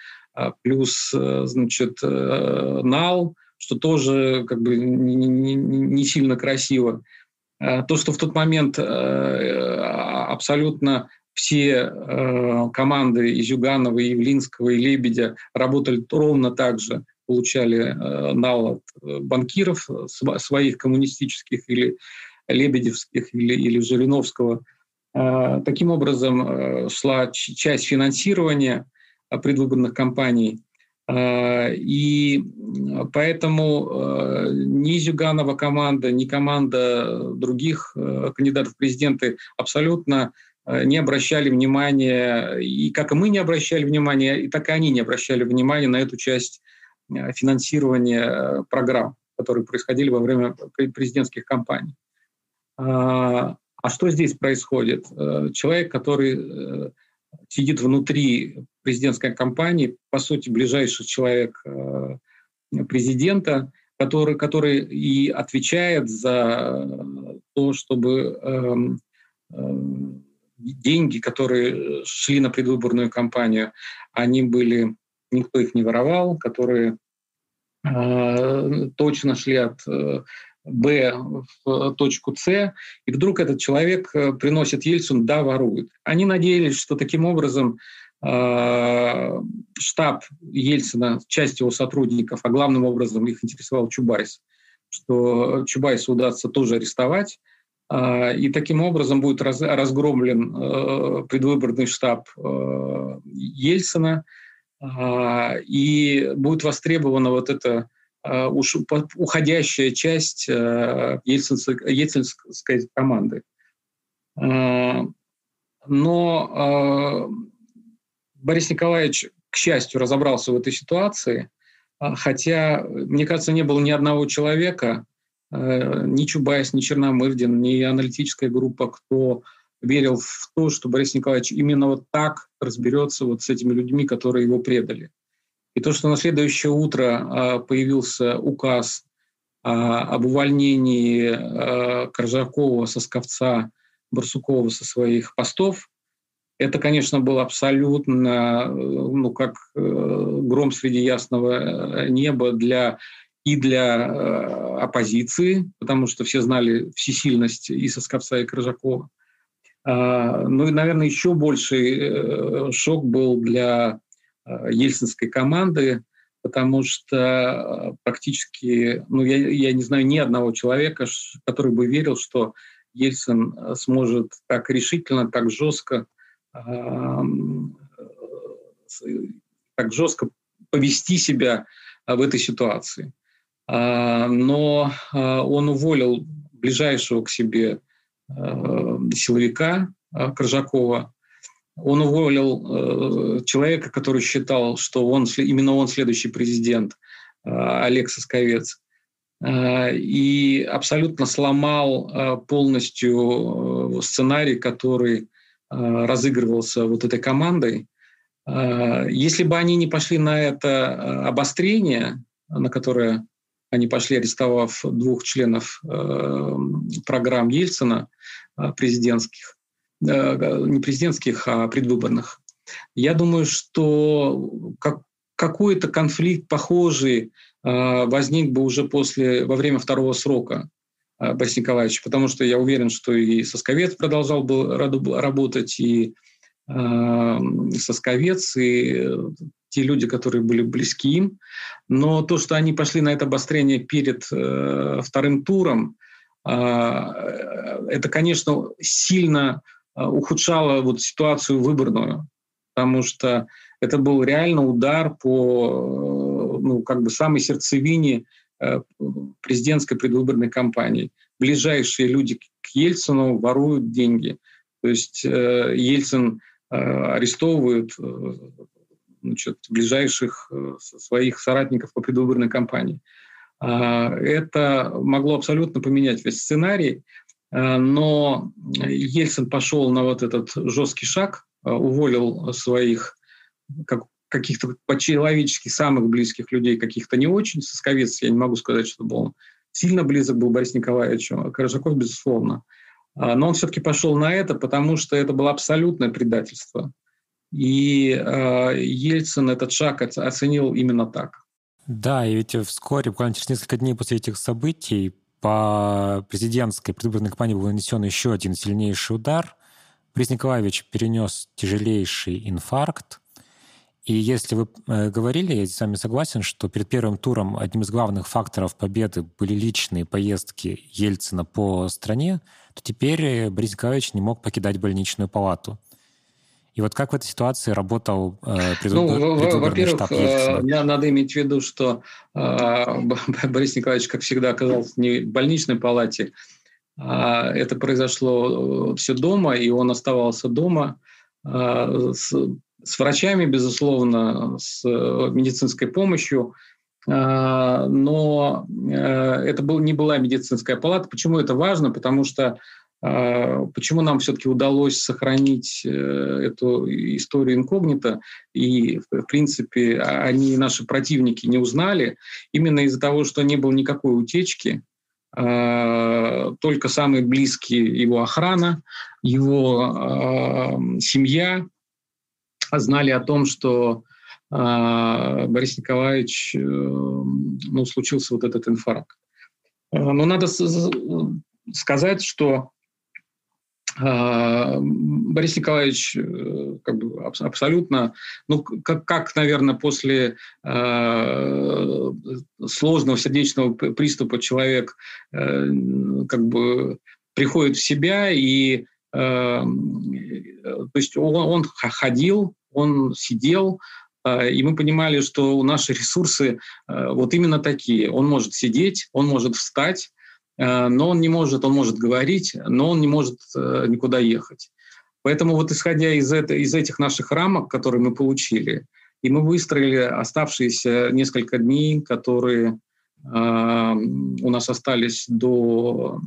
плюс, значит, нал, что тоже как бы не, не, не сильно красиво. То, что в тот момент абсолютно все э, команды и Зюганова, и Явлинского, и Лебедя работали ровно так же, получали э, нал от э, банкиров своих коммунистических или лебедевских или, или Жириновского. Э, таким образом э, шла часть финансирования э, предвыборных кампаний. Э, и поэтому э, ни Зюганова команда, ни команда других кандидатов в президенты абсолютно Э, не обращали внимания, и как и мы не обращали внимания, и так и они не обращали внимания на эту часть э, финансирования э, программ, которые происходили во время президентских кампаний. А что здесь происходит? Человек, который сидит внутри президентской кампании, по сути, ближайший человек президента, который, который и отвечает за то, чтобы эм, эм, деньги, которые шли на предвыборную кампанию, они были, никто их не воровал, которые э, точно шли от э, Б в точку С, и вдруг этот человек э, приносит Ельцину, да, ворует. Они надеялись, что таким образом э, штаб Ельцина, часть его сотрудников, а главным образом их интересовал Чубайс, что Чубайса удастся тоже арестовать, а, и таким образом будет разгромлен э, предвыборный штаб э, Ельцина, а, и будет востребована вот эта уходящая часть э, ельцинской, ельцинской команды. Но Борис Николаевич, к счастью, разобрался в этой ситуации, хотя, мне кажется, не было ни одного человека, Э, ни Чубайс, ни Черномырдин, ни аналитическая группа, кто верил в то, что Борис Николаевич именно вот так разберется вот с этими людьми, которые его предали. И то, что на следующее утро а, появился указ а, об увольнении а, Коржакова, Сосковца, Барсукова со своих постов, это, конечно, было абсолютно, ну, как э, гром среди ясного э, неба для и для э, оппозиции, потому что все знали всесильность и Сосковца, и Крыжакова. Ну и, наверное, еще больший шок был для ельцинской команды, потому что э, практически, ну я, я не знаю ни одного человека, который бы верил, что Ельцин э, сможет так решительно, так жестко, э, так жестко повести себя в этой ситуации. А, но он уволил ближайшего к себе силовика Коржакова. Он уволил человека, который считал, что он, именно он следующий президент, Олег Сосковец. И абсолютно сломал полностью сценарий, который разыгрывался вот этой командой. Если бы они не пошли на это обострение, на которое они пошли, арестовав двух членов э, программ Ельцина э, президентских, э, не президентских, а предвыборных. Я думаю, что как, какой-то конфликт похожий возник бы уже после, во время второго срока Бориса Николаевича, потому что я уверен, что и Сосковец продолжал бы работать, и Сосковец, и те люди, которые были близки им. Но то, что они пошли на это обострение перед э, вторым туром, э, это, конечно, сильно э, ухудшало вот ситуацию выборную, потому что это был реально удар по э, ну, как бы самой сердцевине э, президентской предвыборной кампании. Ближайшие люди к Ельцину воруют деньги. То есть э, Ельцин э, арестовывают э, значит, ближайших э, своих соратников по предвыборной кампании. А, это могло абсолютно поменять весь сценарий, но Ельцин пошел на вот этот жесткий шаг, а, уволил своих как, каких-то по-человечески самых близких людей, каких-то не очень. Сосковец, я не могу сказать, что был сильно близок был Борис Николаевичу, Коржаков, безусловно. Но он все-таки пошел на это, потому что это было абсолютное предательство. И э, Ельцин этот шаг оценил именно так. Да, и ведь вскоре, буквально через несколько дней после этих событий, по президентской предвыборной кампании был нанесен еще один сильнейший удар. Борис Николаевич перенес тяжелейший инфаркт. И если вы э, говорили, я с вами согласен, что перед первым туром одним из главных факторов победы были личные поездки Ельцина по стране, то теперь э, Борис Николаевич не мог покидать больничную палату. И вот как в этой ситуации работал э, предвыбор, ну, во-первых, штаб Ельцина? надо иметь в виду, что э, Борис Николаевич, как всегда, оказался не в больничной палате, а это произошло э, все дома, и он оставался дома э, с, с врачами, безусловно, с э, медицинской помощью. Э, но э, это был, не была медицинская палата. Почему это важно? Потому что почему нам все-таки удалось сохранить э, эту историю инкогнито, и, в принципе, а, они, наши противники, не узнали, именно из-за того, что не было никакой утечки, а, только самые близкие его охрана, его семья знали о том, что Борис Николаевич, э, ну, случился вот этот инфаркт. Но надо сказать, что а, Борис Николаевич э, как бы абсолютно, ну, как, как наверное, после э, сложного сердечного приступа человек э, как бы приходит в себя и то есть он, он ходил, он сидел, и мы понимали, что наши ресурсы вот именно такие. Он может сидеть, он может встать, но он не может, он может говорить, но он не может э, никуда ехать. Поэтому вот исходя из, это, из этих наших рамок, которые мы получили, и мы выстроили оставшиеся несколько дней, которые э, у нас остались до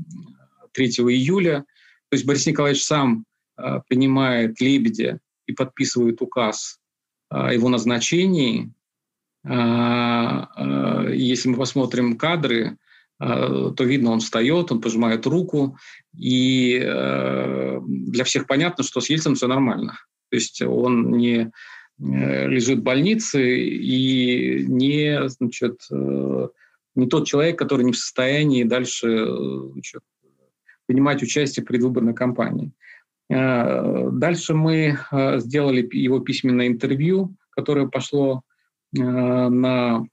3 июля. То есть Борис Николаевич сам э, принимает «Лебедя» и подписывает указ о его назначении. Э, э, если мы посмотрим кадры, Э, то видно, он встает, он пожимает руку, и э, для всех понятно, что с Ельцином все нормально. То есть он не э, лежит в больнице и не, значит, не тот человек, который не в состоянии дальше значит, принимать участие в предвыборной кампании. Дальше мы сделали его письменное интервью, которое пошло на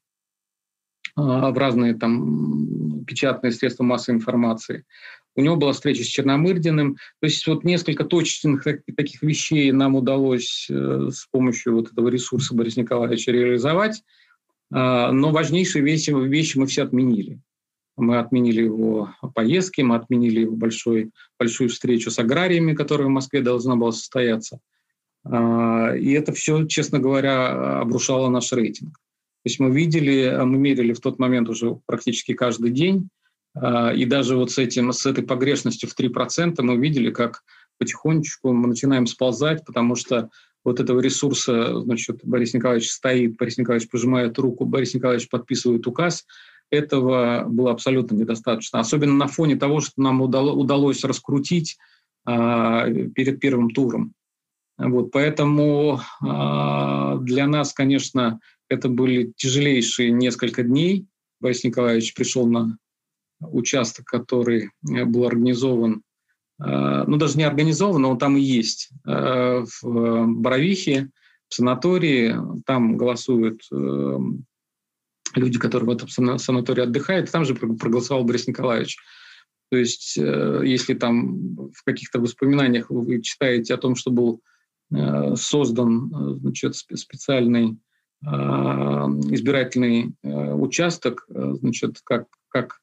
в разные там печатные средства массовой информации. У него была встреча с Черномырдиным. То есть вот несколько точных таких вещей нам удалось э, с помощью вот этого ресурса Бориса Николаевича реализовать. А, но важнейшие вещи, вещи мы все отменили. Мы отменили его поездки, мы отменили его большой, большую встречу с аграриями, которая в Москве должна была состояться. А, и это все, честно говоря, обрушало наш рейтинг. То есть мы видели, а, мы мерили в тот момент уже практически каждый день, а, и даже вот с, этим, с этой погрешностью в 3% мы видели, как потихонечку мы начинаем сползать, потому что вот этого ресурса, значит, Борис Николаевич стоит, Борис Николаевич пожимает руку, Борис Николаевич подписывает указ, этого было абсолютно недостаточно. Особенно на фоне того, что нам удалось раскрутить а, перед первым туром. Вот, поэтому для нас, конечно, это были тяжелейшие несколько дней. Борис Николаевич пришел на участок, который э, был организован, э, ну даже не организован, но он там и есть, э, в Боровихе, в санатории. Там голосуют люди, которые в этом санатории отдыхают, там же проголосовал Борис Николаевич. То есть, если там в каких-то воспоминаниях вы читаете о том, что был создан значит, специальный избирательный э, участок, э, значит, как, как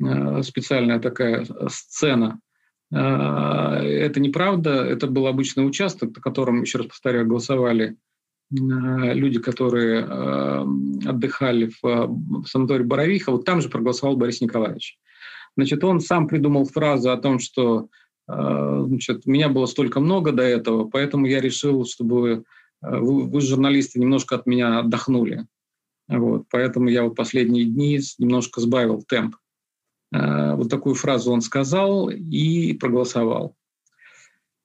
э, специальная такая сцена. Это неправда, это был обычный участок, на котором, еще раз повторяю, голосовали люди, которые отдыхали в санатории Боровиха, вот там же проголосовал Борис Николаевич. Значит, он сам придумал фразу о том, что значит, меня было столько много до этого, поэтому я решил, чтобы Э, вы, вы, журналисты, немножко от меня отдохнули. Вот, поэтому я вот последние дни немножко сбавил темп. Вот такую фразу он сказал и проголосовал.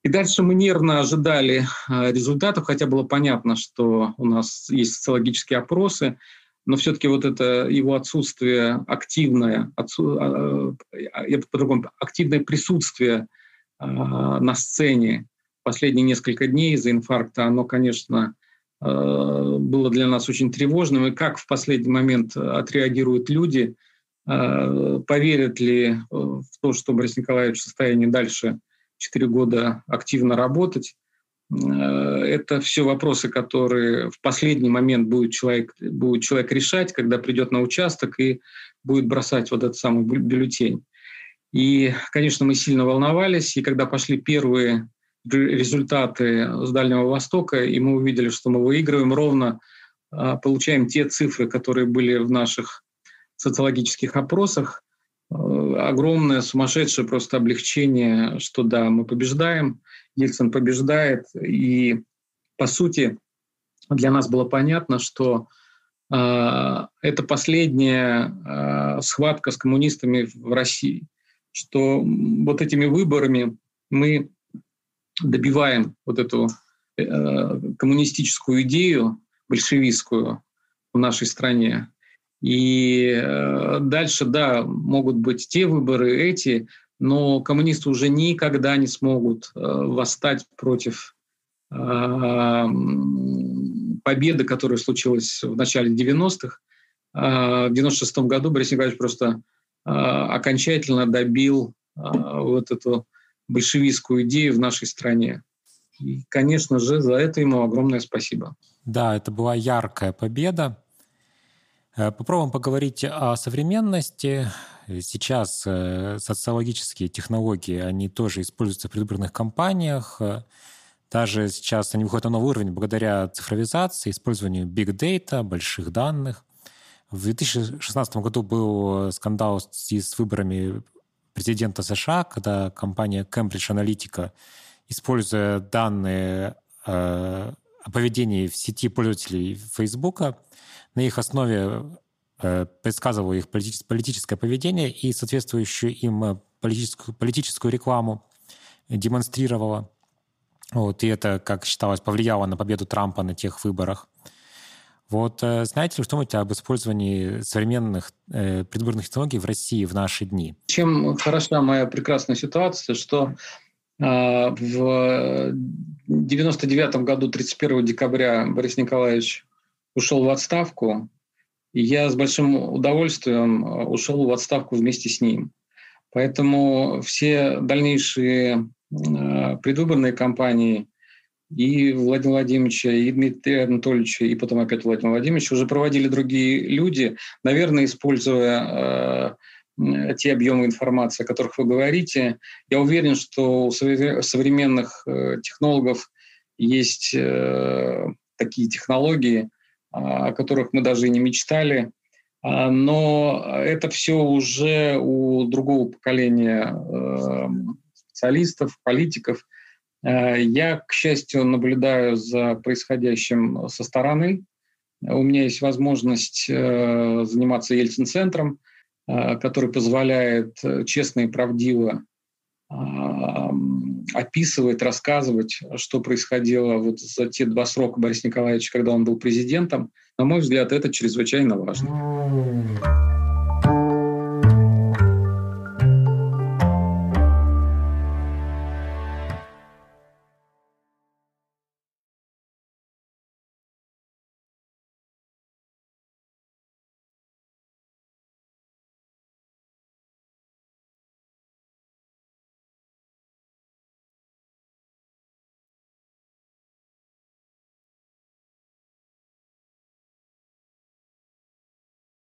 И дальше мы нервно ожидали результатов, хотя было понятно, что у нас есть социологические опросы, но все-таки вот это его отсутствие активное, отсу, я по-другому, активное присутствие на сцене последние несколько дней из-за инфаркта, оно, конечно, э, было для нас очень тревожным. И как в последний момент отреагируют люди, э, поверят ли в то, что Борис Николаевич в состоянии дальше 4 года активно работать. Э, это все вопросы, которые в последний момент будет человек, будет человек решать, когда придет на участок и будет бросать вот этот самый бюллетень. И, конечно, мы сильно волновались, и когда пошли первые результаты с Дальнего Востока, и мы увидели, что мы выигрываем ровно, а, получаем те цифры, которые были в наших социологических опросах. Э, огромное, сумасшедшее просто облегчение, что да, мы побеждаем, Ельцин побеждает. И, по сути, для нас было понятно, что э, это последняя э, схватка с коммунистами в России, что вот этими выборами мы добиваем вот эту э, коммунистическую идею, большевистскую в нашей стране. И э, дальше, да, могут быть те выборы, эти, но коммунисты уже никогда не смогут э, восстать против э, победы, которая случилась в начале 90-х. Э, в 96 году Борис Николаевич просто э, окончательно добил э, вот эту большевистскую идею в нашей стране. И, конечно же, за это ему огромное спасибо. Да, это была яркая победа. Э, попробуем поговорить о современности. Сейчас э, социологические технологии, они тоже используются в предвыборных кампаниях. Даже сейчас они выходят на новый уровень благодаря цифровизации, использованию big data, больших данных. В 2016 году был скандал с выборами президента США, когда компания Cambridge Analytica, используя данные э, о поведении в сети пользователей Фейсбука, на их основе э, предсказывала их политическое поведение и соответствующую им политическую, политическую рекламу демонстрировала. Вот, и это, как считалось, повлияло на победу Трампа на тех выборах. Вот э, знаете ли что-нибудь об использовании современных э, предвыборных технологий в России в наши дни? Чем хороша моя прекрасная ситуация, что э, в 99 году, 31 декабря, Борис Николаевич ушел в отставку, и я с большим удовольствием э, ушел в отставку вместе с ним. Поэтому все дальнейшие э, предвыборные кампании и Владимира Владимировича, и Дмитрия Анатольевича, и потом опять Владимира Владимировича уже проводили другие люди, наверное, используя э, те объемы информации, о которых вы говорите. Я уверен, что у современных э, технологов есть э, такие технологии, о которых мы даже и не мечтали. А, но это все уже у другого поколения э, специалистов, политиков – я, к счастью, наблюдаю за происходящим со стороны. У меня есть возможность э, заниматься Ельцин-центром, э, который позволяет честно и правдиво описывать, рассказывать, что происходило вот за те два срока Бориса Николаевича, когда он был президентом. На мой взгляд, это чрезвычайно важно.